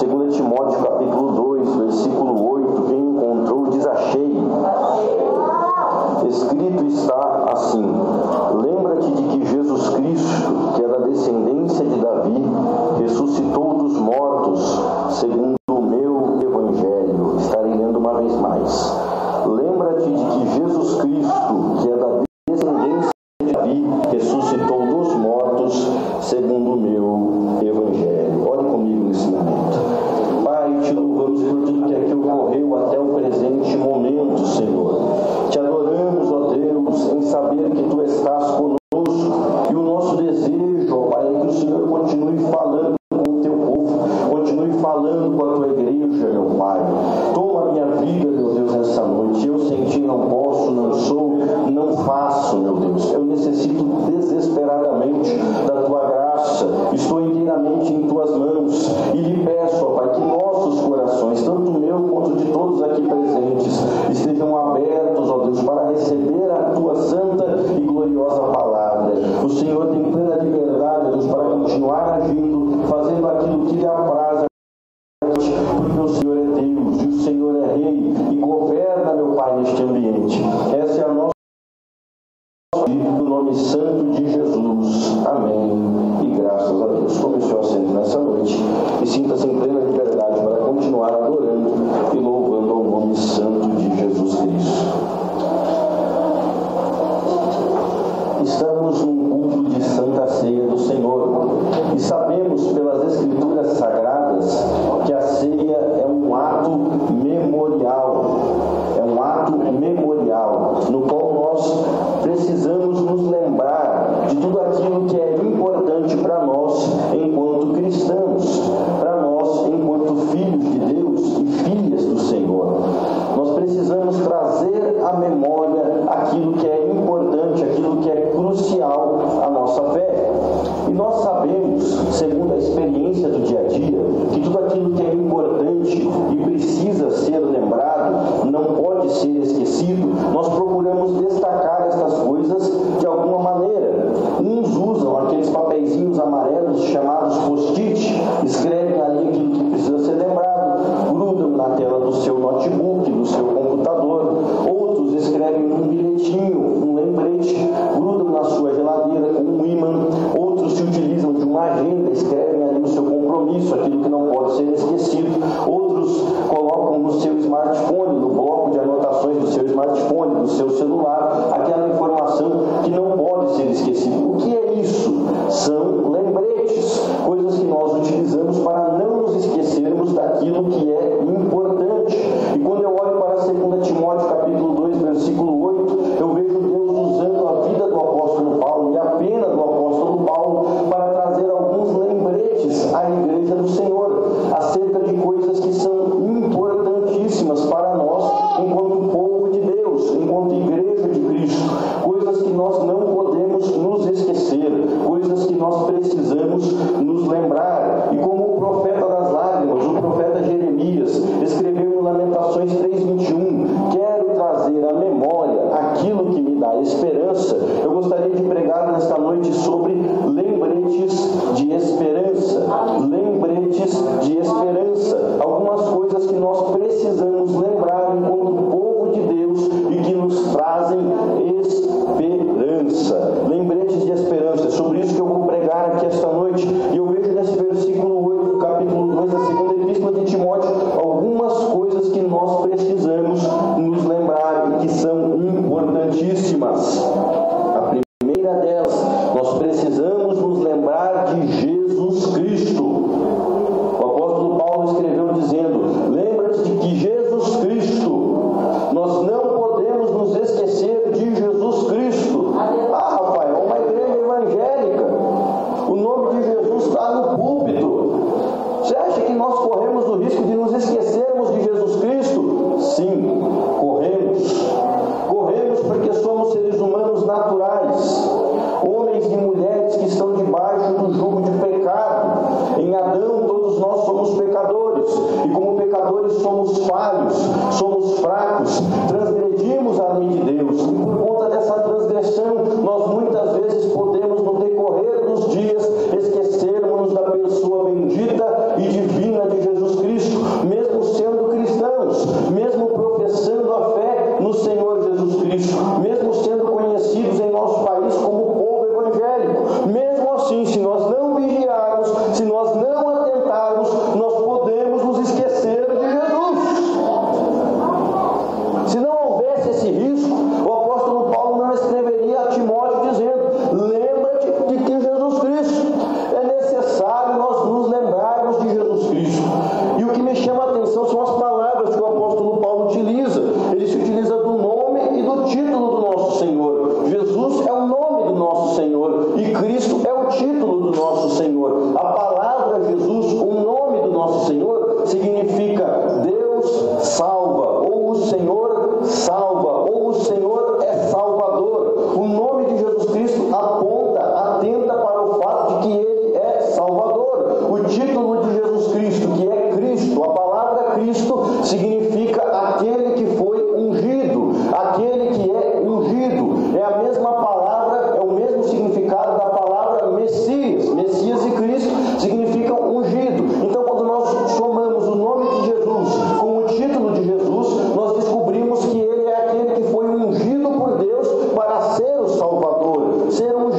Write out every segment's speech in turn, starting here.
2 Timóteo capítulo 2, versículo 8, quem encontrou diz achei. Escrito está assim: importante, aquilo que é crucial à nossa fé. Ser o Salvador. Ser ungido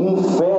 não foi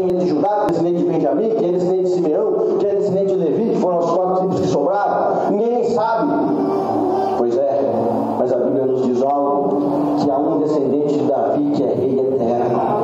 ele é de Judá, que é descendente de Benjamim, que é descendente de Simeão, que é descendente de Levi, que foram as quatro tribos que sobraram? Ninguém sabe. Pois é, mas a Bíblia nos diz algo: que há um descendente de Davi que é rei eterno.